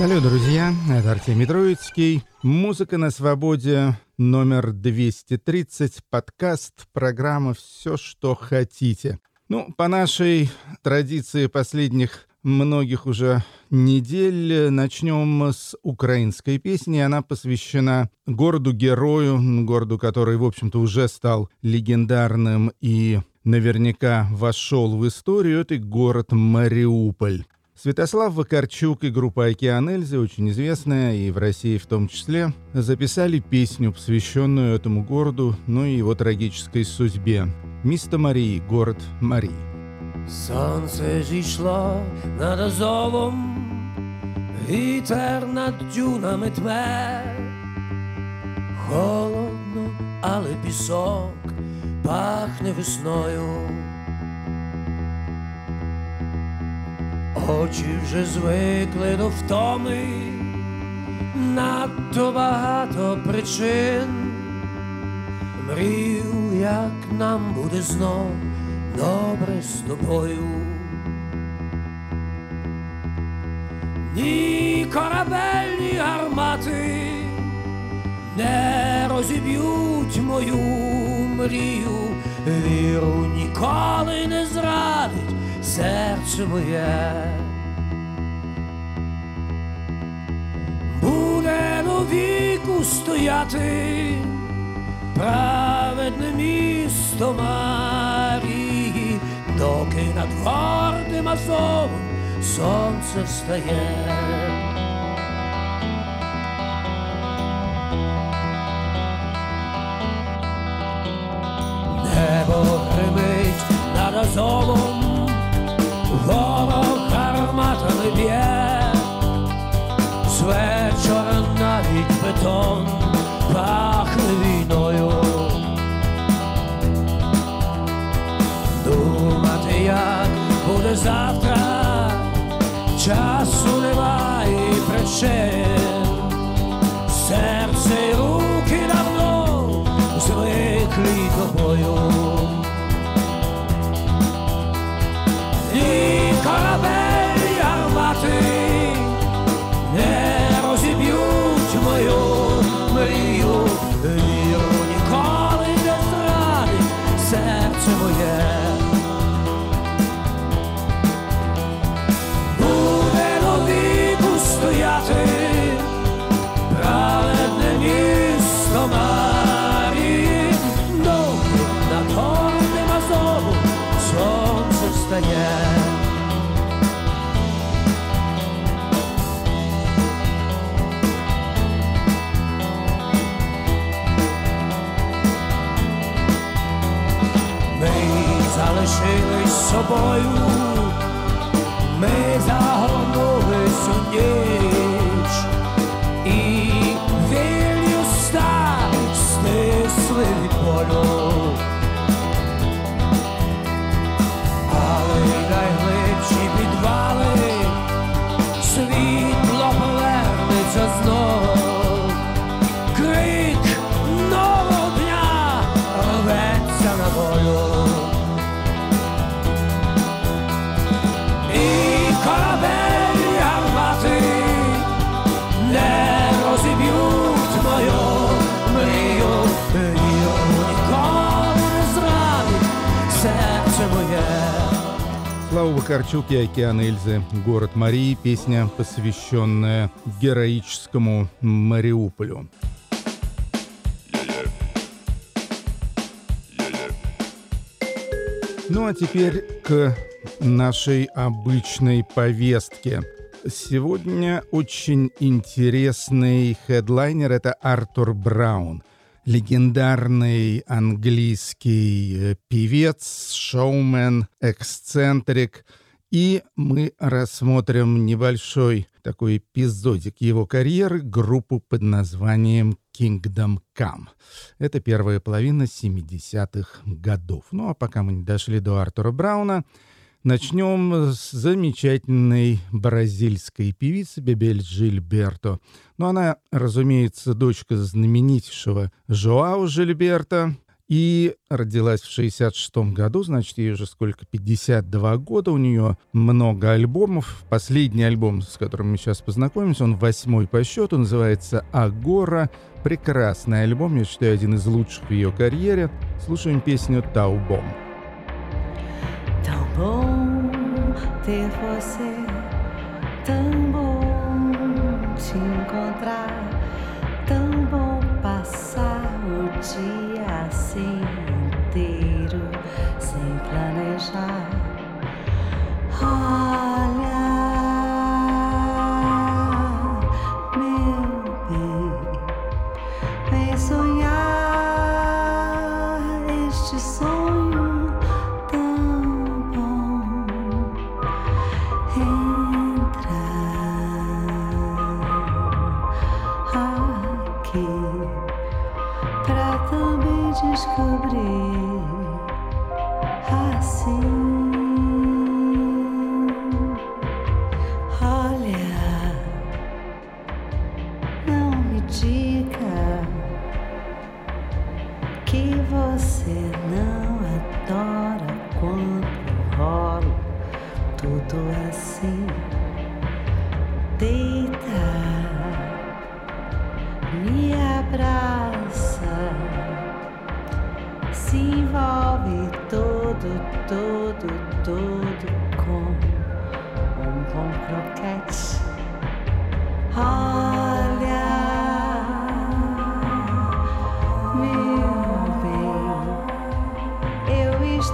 Салют, друзья, это Артемий Троицкий. Музыка на свободе номер 230, подкаст, программа «Все, что хотите». Ну, по нашей традиции последних многих уже недель начнем с украинской песни. Она посвящена городу-герою, городу, который, в общем-то, уже стал легендарным и наверняка вошел в историю. Это город Мариуполь. Святослав Вакарчук и группа «Океан Эльзы», очень известная, и в России в том числе, записали песню, посвященную этому городу, ну и его трагической судьбе. «Місто Марії, город Марії». Сонце зійшло над Азовом, вітер над дюнами тме, холодно, але пісок пахне весною. Очі вже звикли до втоми, надто багато причин. Мрію, як нам буде знов добре з тобою. Ні корабельні гармати не розіб'ють мою мрію, віру ніколи не зрадить серце моє. Буде віку стояти праведне місто Марії, доки над гордим Азовом сонце встає. Небо гримить над Азовом, ворог гарматами б'є, з вечора навіть бетон пахне війною. Думати, як буде завтра, часу немає і причин, серце й руки давно звиклі тобою. caught up a bajunk. Вакарчук и «Океан Эльзы», город Марии, песня, посвященная героическому Мариуполю. Ну а теперь к нашей обычной повестке. Сегодня очень интересный хедлайнер — это Артур Браун. Легендарный английский э, певец, шоумен, эксцентрик. И мы рассмотрим небольшой такой эпизодик его карьеры, группу под названием Kingdom Come. Это первая половина 70-х годов. Ну а пока мы не дошли до Артура Брауна, начнем с замечательной бразильской певицы Бебель Жильберто. Ну, она, разумеется, дочка знаменитейшего Жоау Жильберто, И родилась в 66 году, значит, ей уже сколько, 52 года, у нее много альбомов. Последний альбом, с которым мы сейчас познакомимся, он восьмой по счету, называется «Агора». Прекрасный альбом, я считаю, один из лучших в ее карьере. Слушаем песню «Таубом». Tão bom ter você,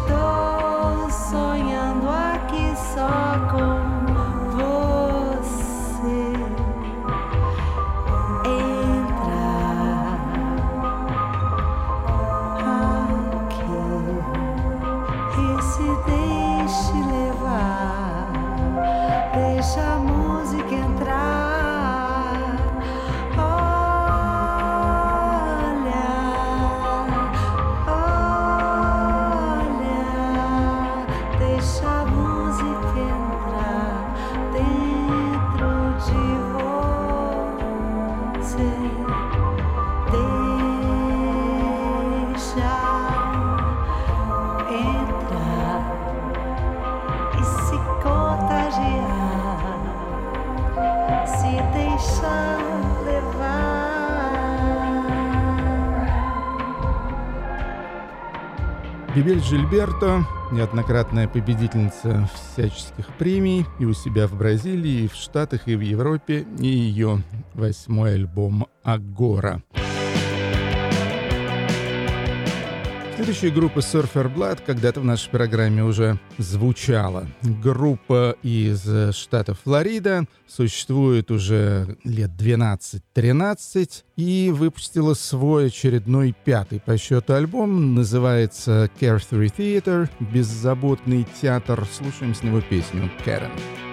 stars. Бибель Жильберто, неоднократная победительница всяческих премий и у себя в Бразилии, и в Штатах, и в Европе, и ее восьмой альбом «Агора». Следующая группа Surfer Blood когда-то в нашей программе уже звучала. Группа из э, штата Флорида существует уже лет 12-13 и выпустила свой очередной пятый по счету альбом. Называется Carefree Theater, беззаботный театр. Слушаем с него песню «Кэрен». You're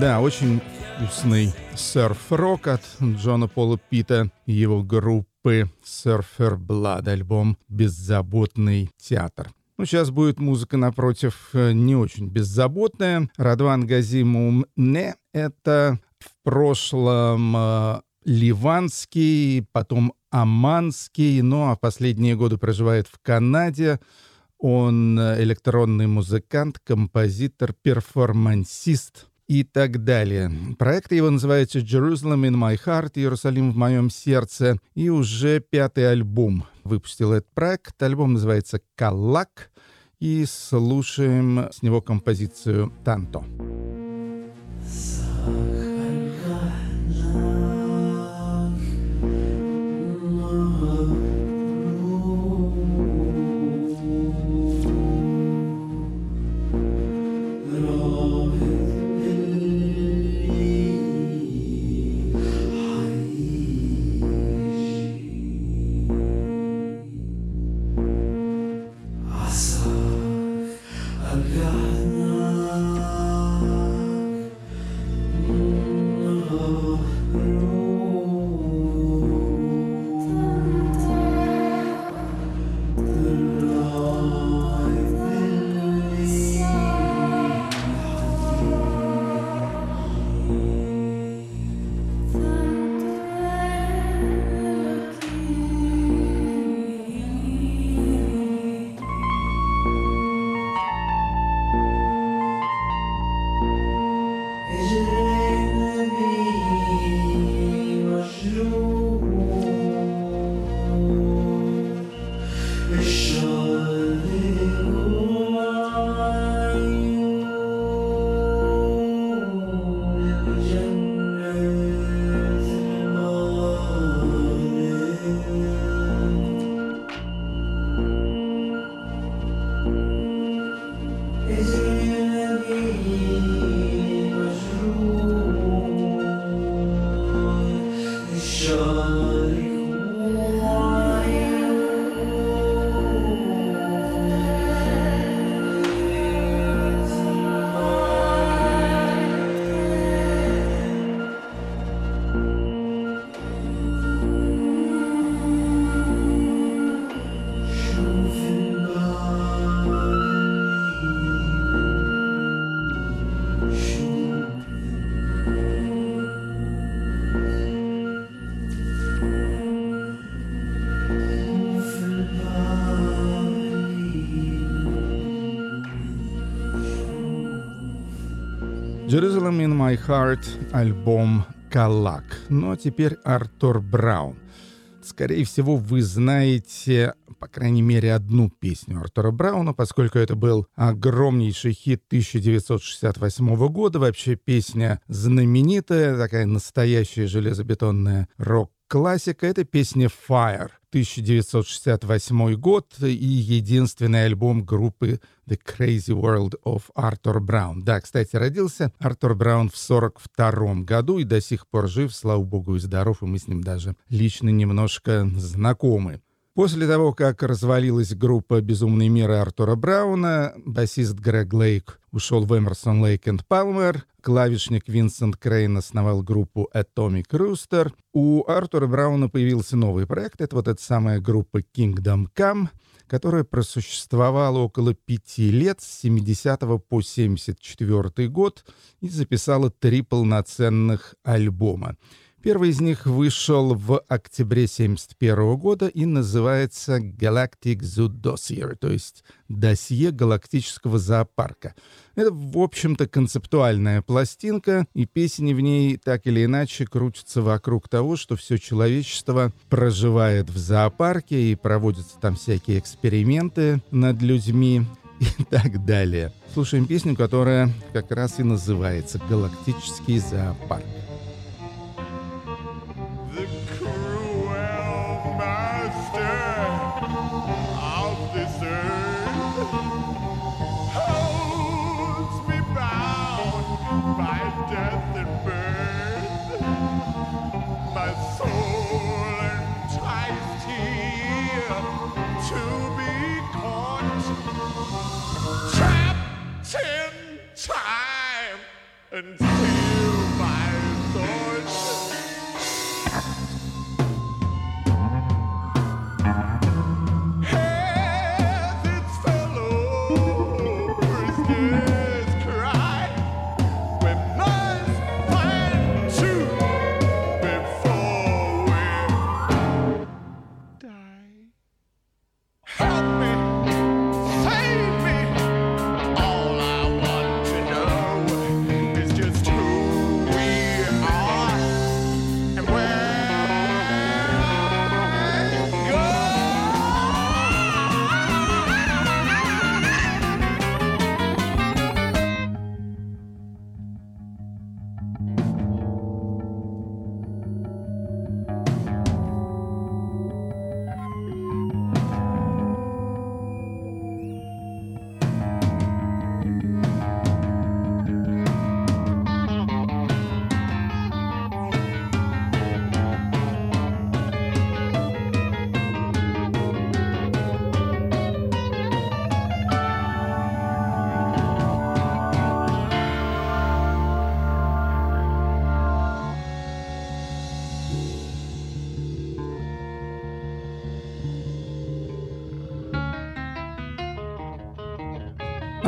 Да, очень вкусный серф-рок от Джона Пола Питта и его группы Surfer Blood, альбом «Беззаботный театр». Ну, сейчас будет музыка, напротив, э, не очень беззаботная. Радван Газимум не — это в прошлом э, ливанский, потом оманский, ну а последние годы проживает в Канаде. Он э, электронный музыкант, композитор, перформансист и так далее. Проект его называется «Jerusalem in my heart», «Иерусалим в моем сердце», и уже пятый альбом выпустил этот проект. Альбом называется «Калак», и слушаем с него композицию «Танто». Jerusalem in My Heart, альбом «Калак». Ну а теперь Артур Браун. Скорее всего, вы знаете, по крайней мере, одну песню Артура Брауна, поскольку это был огромнейший хит 1968 года. Вообще песня знаменитая, такая настоящая железобетонная рок Классика — это песня «Fire», 1968 год и единственный альбом группы The Crazy World of Arthur Brown. Да, кстати, родился Артур Браун в 42 году и до сих пор жив, слава богу, и здоров, и мы с ним даже лично немножко знакомы. После того, как развалилась группа «Безумный мир» Артура Брауна, басист Грег Лейк ушел в Эмерсон Лейк энд Палмер, клавишник Винсент Крейн основал группу Atomic Rooster. У Артура Брауна появился новый проект, это вот эта самая группа Kingdom Come, которая просуществовала около пяти лет, с 70 по 74 год, и записала три полноценных альбома. Первый из них вышел в октябре 1971 года и называется Galactic Zoo Dossier, то есть досье галактического зоопарка. Это, в общем-то, концептуальная пластинка, и песни в ней так или иначе крутятся вокруг того, что все человечество проживает в зоопарке и проводятся там всякие эксперименты над людьми и так далее. Слушаем песню, которая как раз и называется «Галактический зоопарк». and see.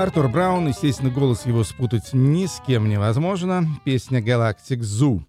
Артур Браун, естественно, голос его спутать ни с кем невозможно. Песня Galactic Zoo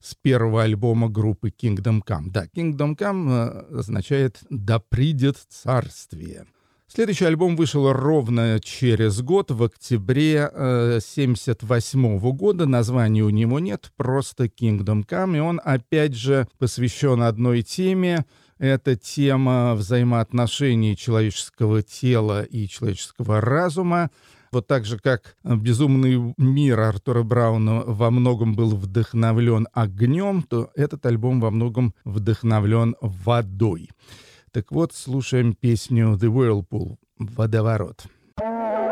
с первого альбома группы Kingdom Come. Да, Kingdom Come э, означает «Да придет царствие». Следующий альбом вышел ровно через год, в октябре 1978 года. Названия у него нет, просто Kingdom Come. И он, опять же, посвящен одной теме. Это тема взаимоотношений человеческого тела и человеческого разума. Вот так же, как «Безумный мир» Артура Брауна во многом был вдохновлен огнем, то этот альбом во многом вдохновлен водой. Так вот, слушаем песню «The Whirlpool» — «Водоворот». Silver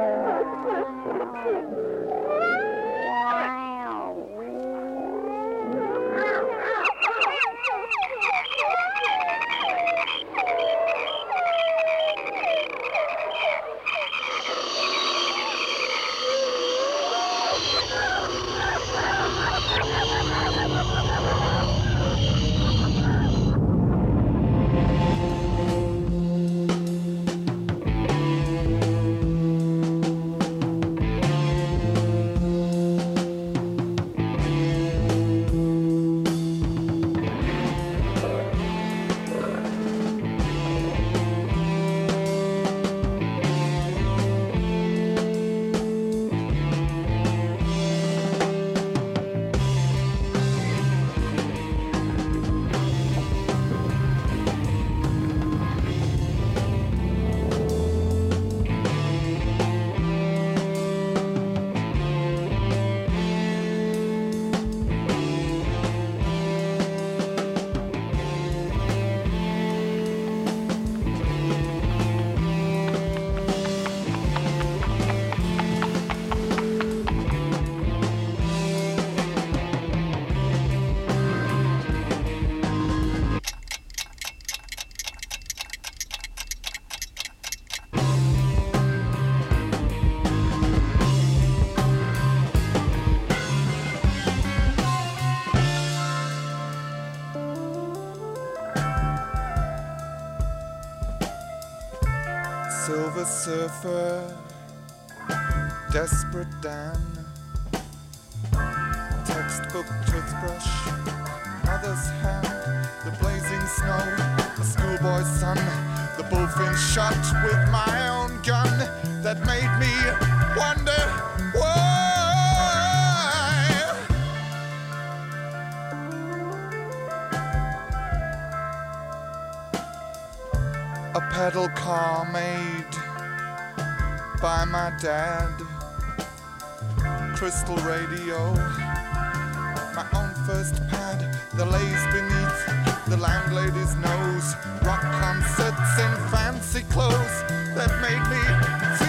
Desperate Dan, Textbook Toothbrush, Mother's Hand, The Blazing Snow, The Schoolboy's Son, The Bullfinch shot with my own gun that made me wonder why. A pedal car made by my dad. Crystal radio. My own first pad that lays beneath the landlady's nose. Rock concerts in fancy clothes that made me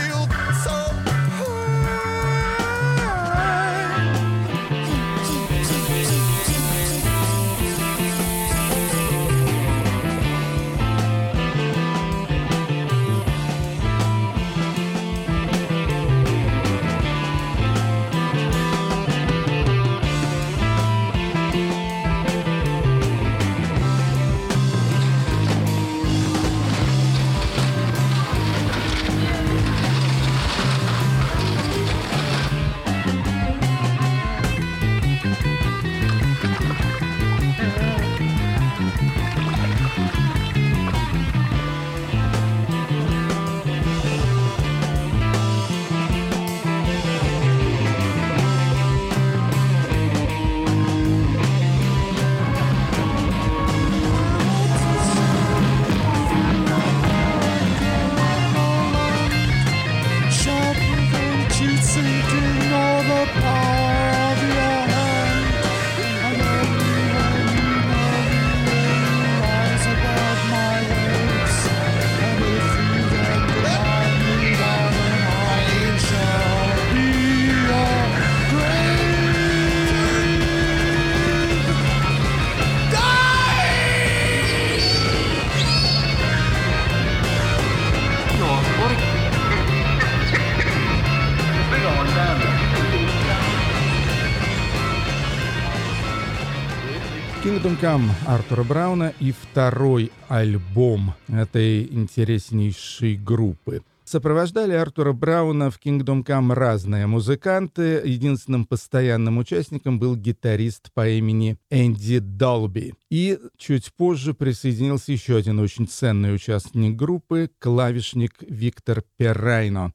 Come Артура Брауна и второй альбом этой интереснейшей группы. Сопровождали Артура Брауна в Kingdom Come разные музыканты. Единственным постоянным участником был гитарист по имени Энди Долби. И чуть позже присоединился еще один очень ценный участник группы — клавишник Виктор Перрайно.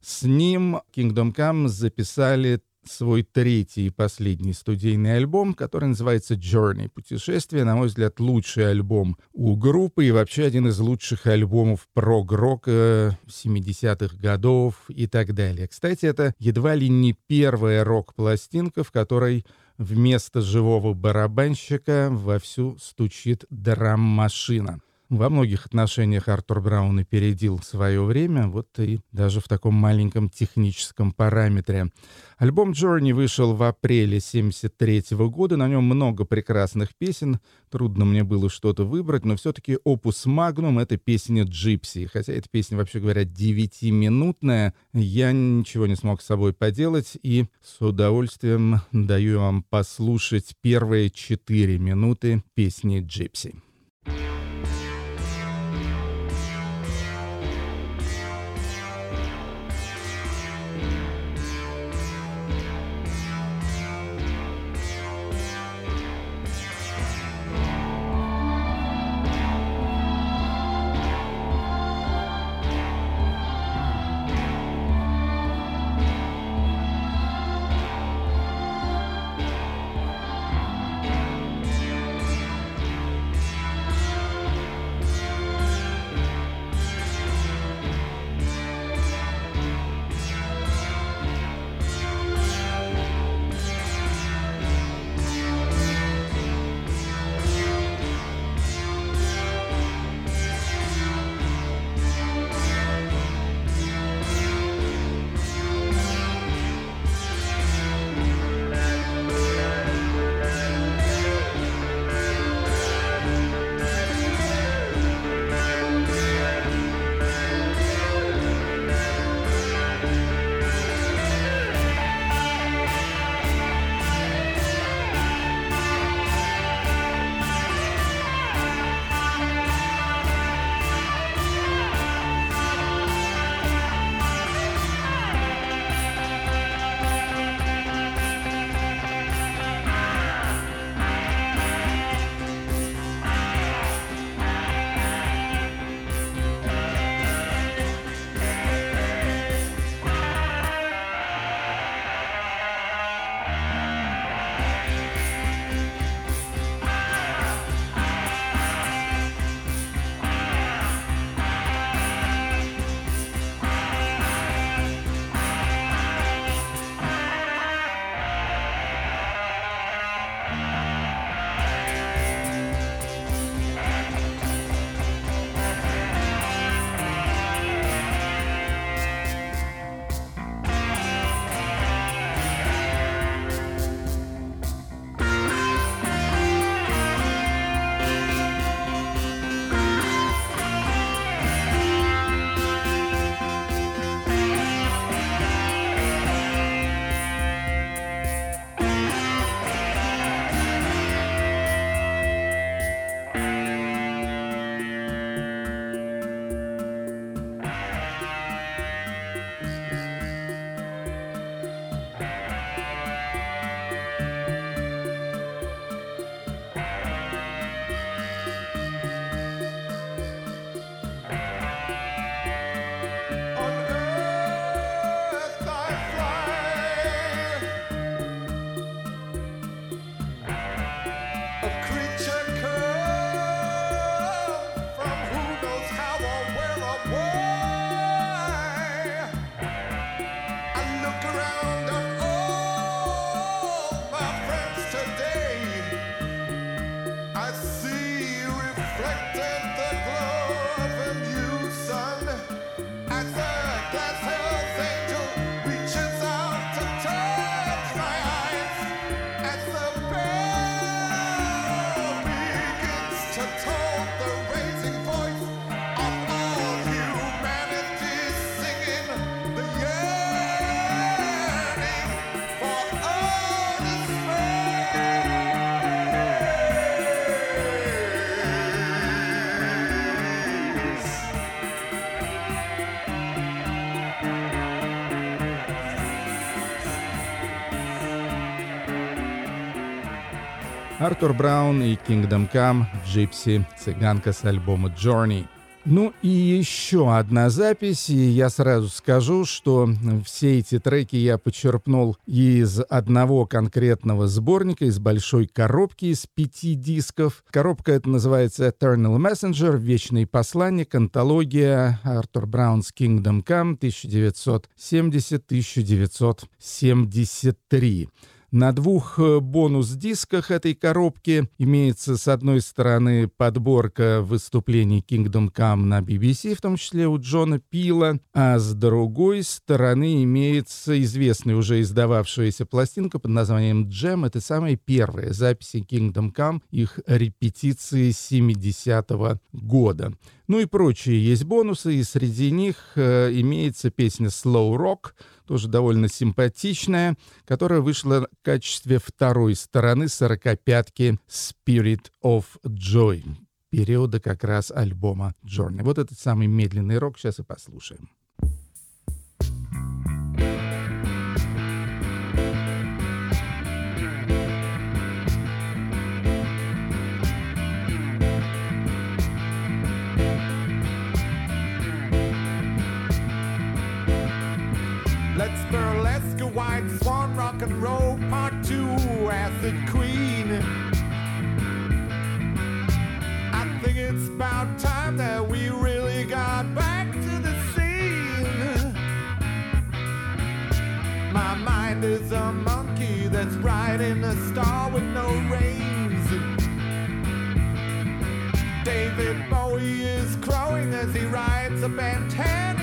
С ним Kingdom Come записали свой третий и последний студийный альбом, который называется Journey. Путешествие, на мой взгляд, лучший альбом у группы и вообще один из лучших альбомов прог-рока 70-х годов и так далее. Кстати, это едва ли не первая рок-пластинка, в которой вместо живого барабанщика вовсю стучит драм-машина. Во многих отношениях Артур Браун опередил свое время, вот и даже в таком маленьком техническом параметре. Альбом Journey вышел в апреле 73 года, на нем много прекрасных песен, трудно мне было что-то выбрать, но все-таки opus magnum — это песня Gypsy, хотя эта песня, вообще говоря, 9-минутная, я ничего не смог с собой поделать, и с удовольствием даю вам послушать первые 4 минуты песни Gypsy. Артур Браун и Kingdom Come Джипси цыганка с альбома Journey. Ну и еще одна запись, и я сразу скажу, что все эти треки я почерпнул из одного конкретного сборника, из большой коробки из пяти дисков. Коробка это называется Eternal Messenger, Вечный посланник, антология Артур Браунс Kingdom Come 1970-1973. На двух э, бонус-дисках этой коробки имеется, с одной стороны, подборка выступлений Kingdom Come на BBC, в том числе у Джона Пила, а с другой стороны имеется известная уже издававшаяся пластинка под названием «Джем». Это самая первая запись Kingdom Come, их репетиции 70-го года. Ну и прочие есть бонусы, и среди них э, имеется песня «Slow Rock», тоже довольно симпатичная, которая вышла в качестве второй стороны сорокопятки «Spirit of Joy» периода как раз альбома Джорни. Вот этот самый медленный рок сейчас и послушаем. And roll part two acid queen. I think it's about time that we really got back to the scene. My mind is a monkey that's riding a star with no reins. David Bowie is crowing as he rides a bantan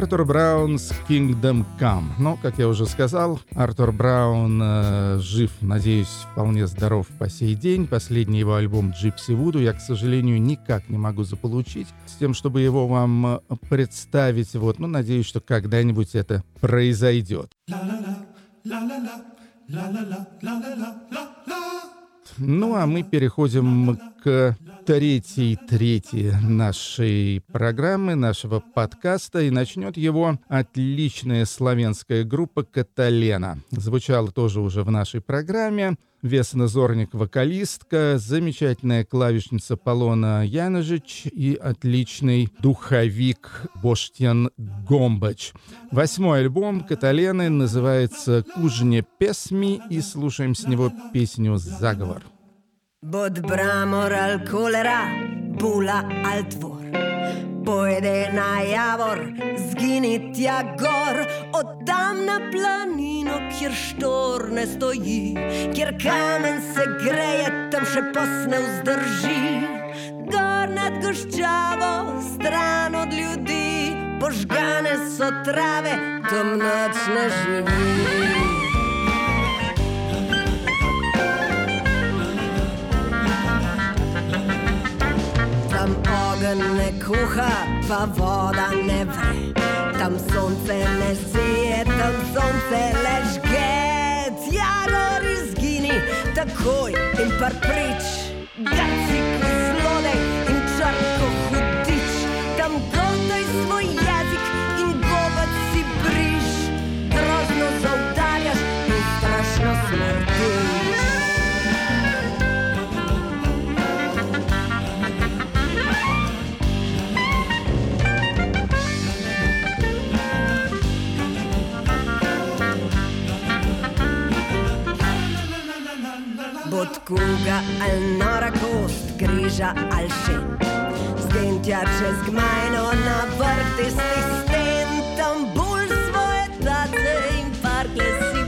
Артур Браун с Kingdom Come. Но, как я уже сказал, Артур Браун э, жив, надеюсь, вполне здоров по сей день. Последний его альбом «Джипси Вуду» я, к сожалению, никак не могу заполучить. С тем, чтобы его вам э, представить, вот, ну, надеюсь, что когда-нибудь это произойдет. La la la, la la la, Ну, а мы переходим к третьей трети нашей программы, нашего подкаста, и начнет его отличная славянская группа «Каталена». Звучала тоже уже в нашей программе. Весна Зорник — вокалистка, замечательная клавишница Полона Яножич и отличный духовик Боштян Гомбач. Восьмой альбом Каталены называется «Кужне песми» и слушаем с него песню «Заговор». Bod bramor al kolera, bula al. Pojede na javor, zgini tja gor, od tam na planino, kjer štor ne stoji, kjer kamen se greje, tam še posne vzdrži. Gor nad goščavo, stran od ljudi, požgane so trave, tam noč ne živi. ogenj ne kuha, pa voda ne ve. Tam sonce ne seje, tam sonce lež get. Jaro izgini, takoj in par prič, da si kaj. od kuga ali nora kost, križa ali še. Zdentja čez gmajno na vrti s tistem, tam bolj svoje tace in par glesi.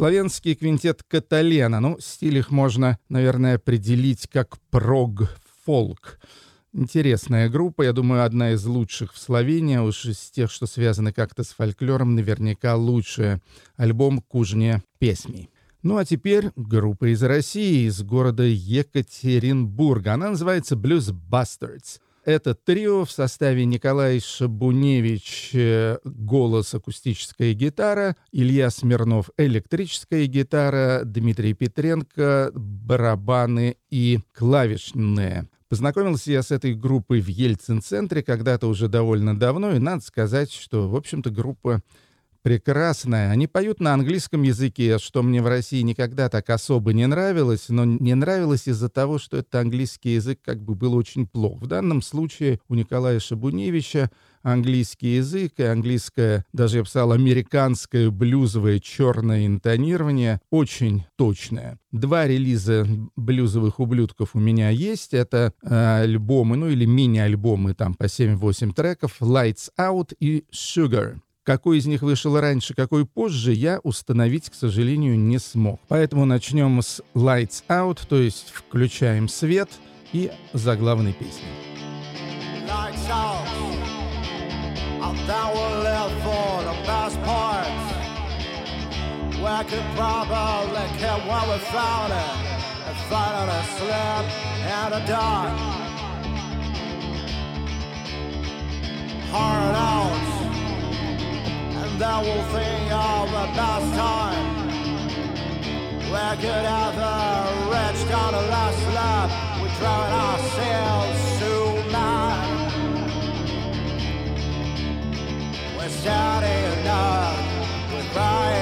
Славянский квинтет Каталена. Ну, стиль их можно, наверное, определить как прог-фолк. Интересная группа, я думаю, одна из лучших в Словении, уж из тех, что связаны как-то с фольклором, наверняка лучшая. Альбом «Кужне песни». Ну а теперь группа из России, из города Екатеринбурга. Она называется Blues Bastards. Это трио в составе Николай Шабуневич, э, голос, акустическая гитара, Илья Смирнов, электрическая гитара, Дмитрий Петренко, барабаны и клавишные. Познакомился я с этой группой в Ельцин-центре когда-то уже довольно давно, и надо сказать, что, в общем-то, группа прекрасная. Они поют на английском языке, что мне в России никогда так особо не нравилось, но не нравилось из-за того, что этот английский язык как бы был очень плох. В данном случае у Николая Шабуневича английский язык и английское, даже я сказал, американское блюзовое черное интонирование очень точное. Два релиза блюзовых ублюдков у меня есть. Это э, альбомы, ну или мини-альбомы там по 7-8 треков «Lights Out» и «Sugar». Какой из них вышел раньше, какой позже, я установить, к сожалению, не смог. Поэтому начнем с Lights Out, то есть включаем свет и заглавной песни. Lights out. I'm down with left for the best parts. Where I could probably get one without it. falling asleep in the dark. Hard out, and then we'll think of the best time. We could the rich down the last lap. We drown ourselves so mad. We're starting up, we're crying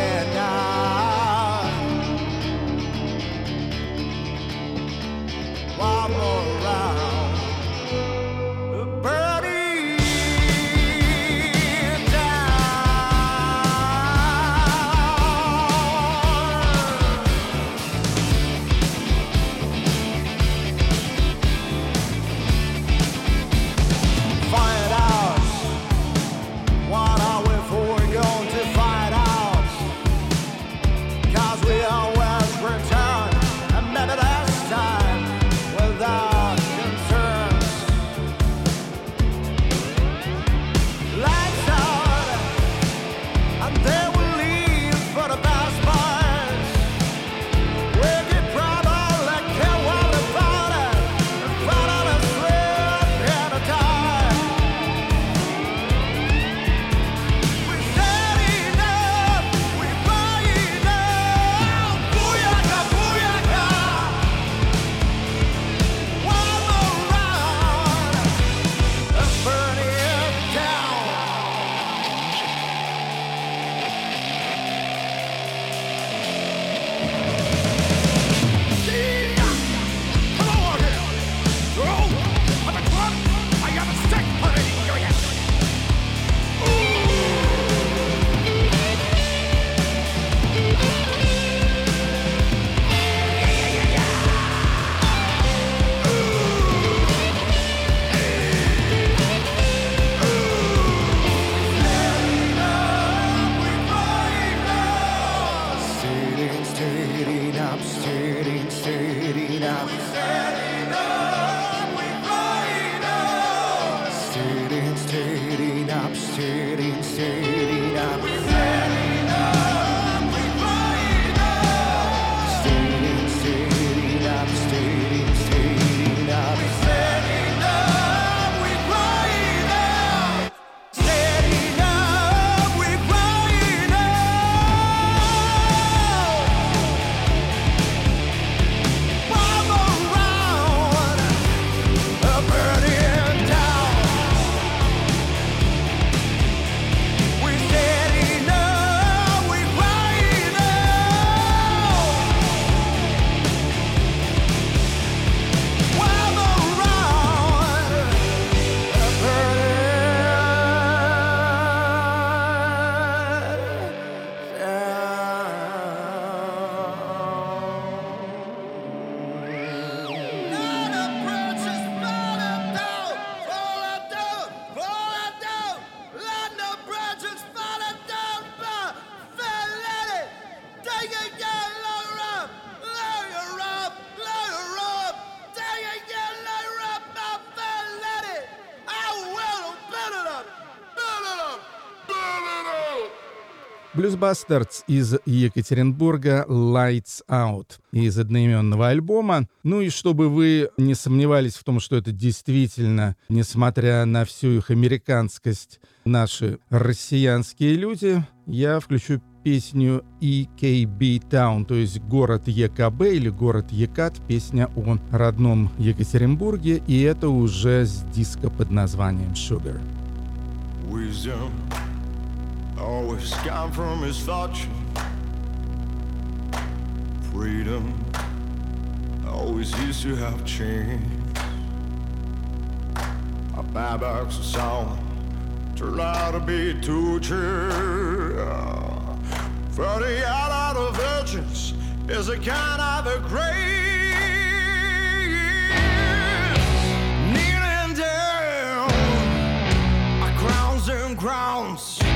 Блюзбастердс из Екатеринбурга «Lights Out» из одноименного альбома. Ну и чтобы вы не сомневались в том, что это действительно, несмотря на всю их американскость, наши россиянские люди, я включу песню EKB Town, то есть город ЕКБ или город Екат, песня о родном Екатеринбурге, и это уже с диска под названием «Sugar». Wisdom always come from misfortune. Freedom always used to have change. A bad box song turned out to be too torture. For the out of virgins is a kind of a grave. Kneeling down, crowns and crowns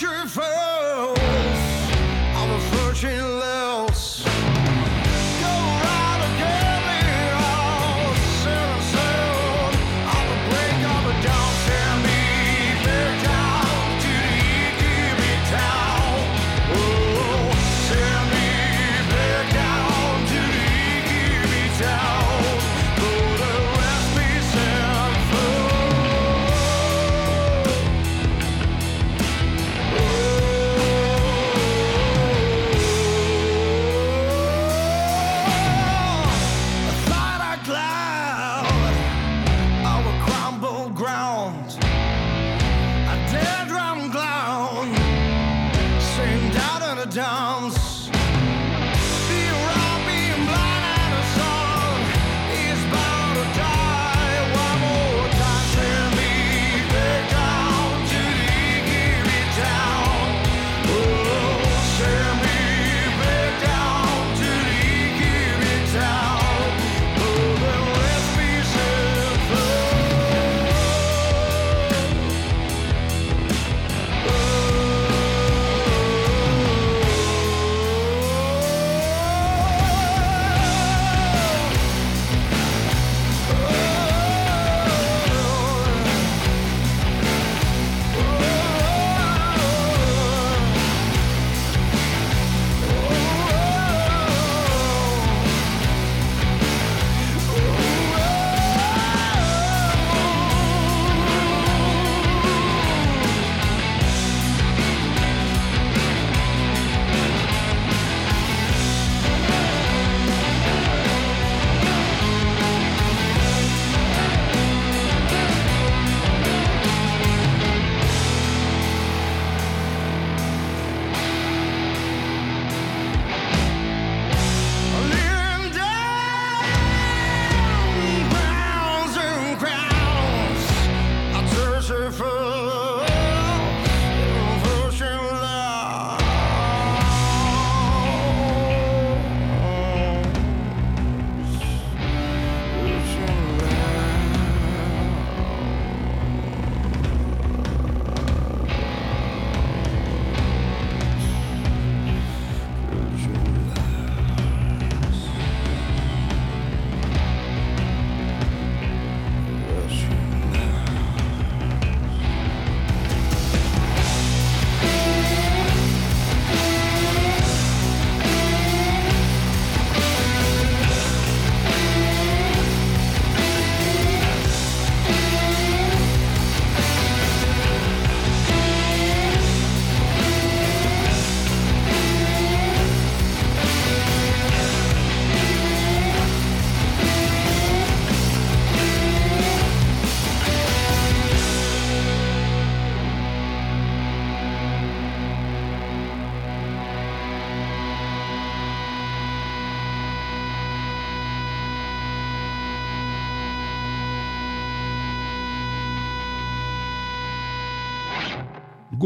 country first. arms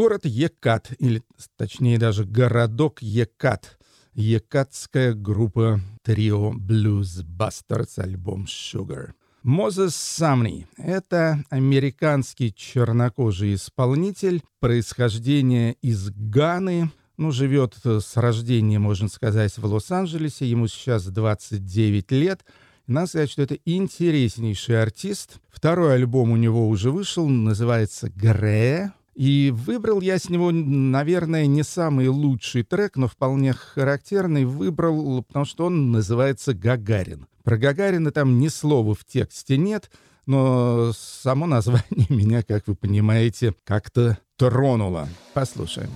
Город Екат, или точнее даже городок Екат. Екатская группа трио Blues Bastards, альбом Sugar. Мозес Самни — это американский чернокожий исполнитель, происхождение из Ганы, ну, живет с рождения, можно сказать, в Лос-Анджелесе, ему сейчас 29 лет — надо сказать, что это интереснейший артист. Второй альбом у него уже вышел, называется «Гре». И выбрал я с него, наверное, не самый лучший трек, но вполне характерный. Выбрал, потому что он называется «Гагарин». Про Гагарина там ни слова в тексте нет, но само название меня, как вы понимаете, как-то тронуло. Послушаем.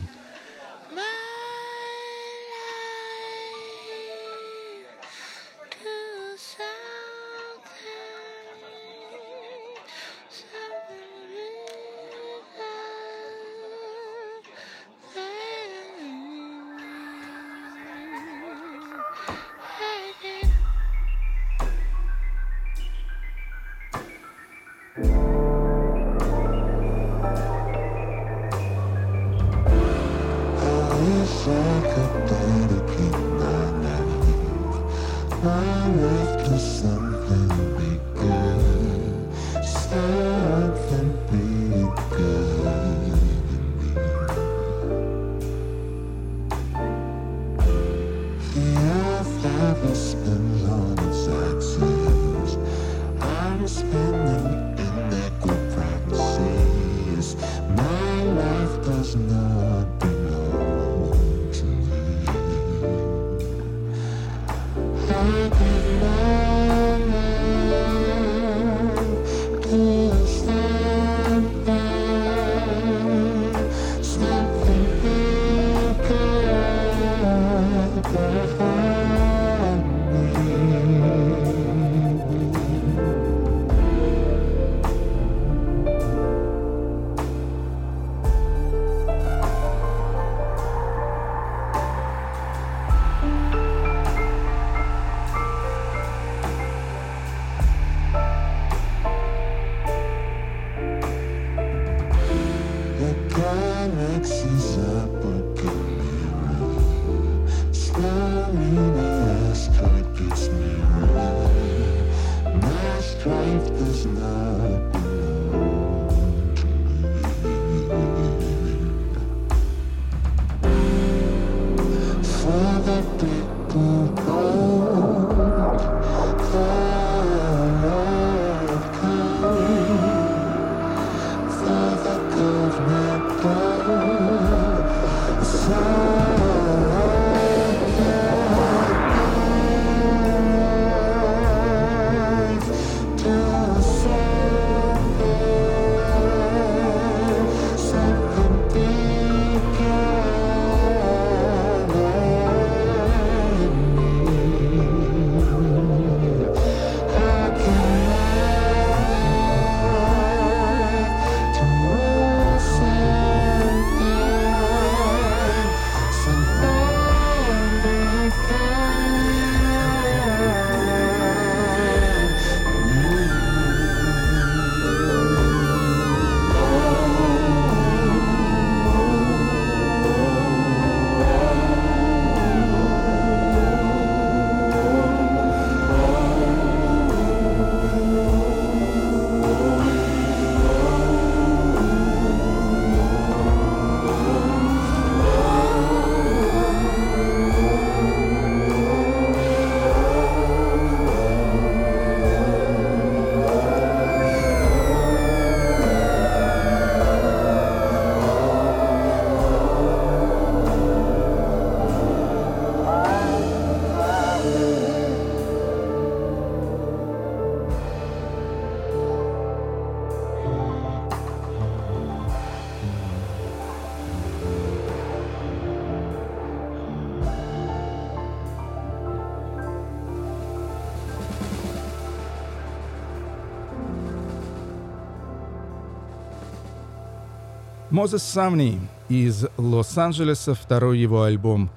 Мозес Самни из Лос-Анджелеса, второй его альбом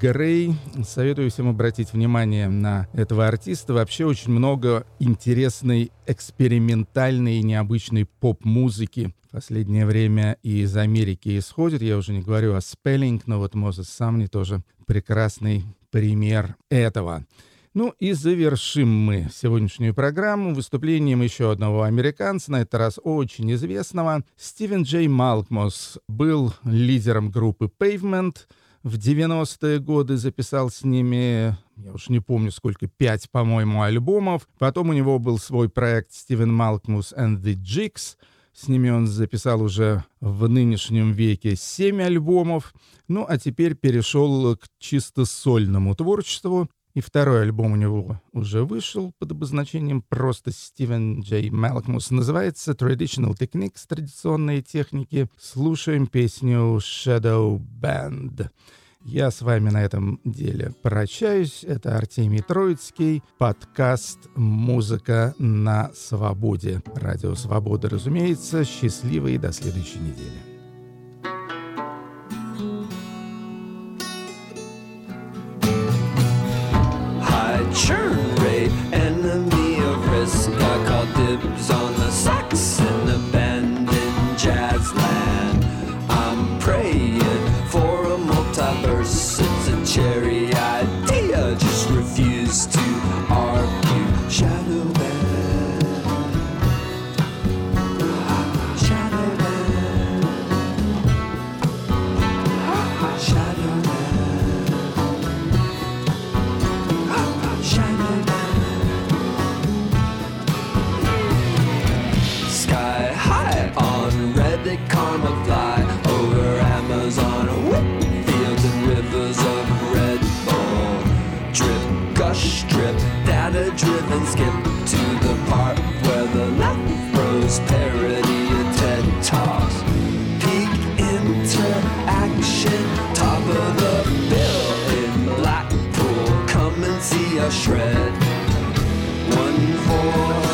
Грей. Советую всем обратить внимание на этого артиста. Вообще очень много интересной, экспериментальной и необычной поп-музыки в последнее время из Америки исходит. Я уже не говорю о Спеллинг, но вот Мозес Самни тоже прекрасный пример этого. Ну и завершим мы сегодняшнюю программу выступлением еще одного американца, на этот раз очень известного. Стивен Джей Малкмос был лидером группы Pavement. В 90-е годы записал с ними, я уж не помню сколько, пять, по-моему, альбомов. Потом у него был свой проект Стивен Малкмус and the Jigs. С ними он записал уже в нынешнем веке семь альбомов. Ну, а теперь перешел к чисто сольному творчеству. И второй альбом у него уже вышел под обозначением просто Стивен Джей Малкмус. Называется Traditional Techniques, традиционные техники. Слушаем песню Shadow Band. Я с вами на этом деле прощаюсь. Это Артемий Троицкий, подкаст «Музыка на свободе». Радио «Свобода», разумеется. Счастливо и до следующей недели. Churn rate, shred. One for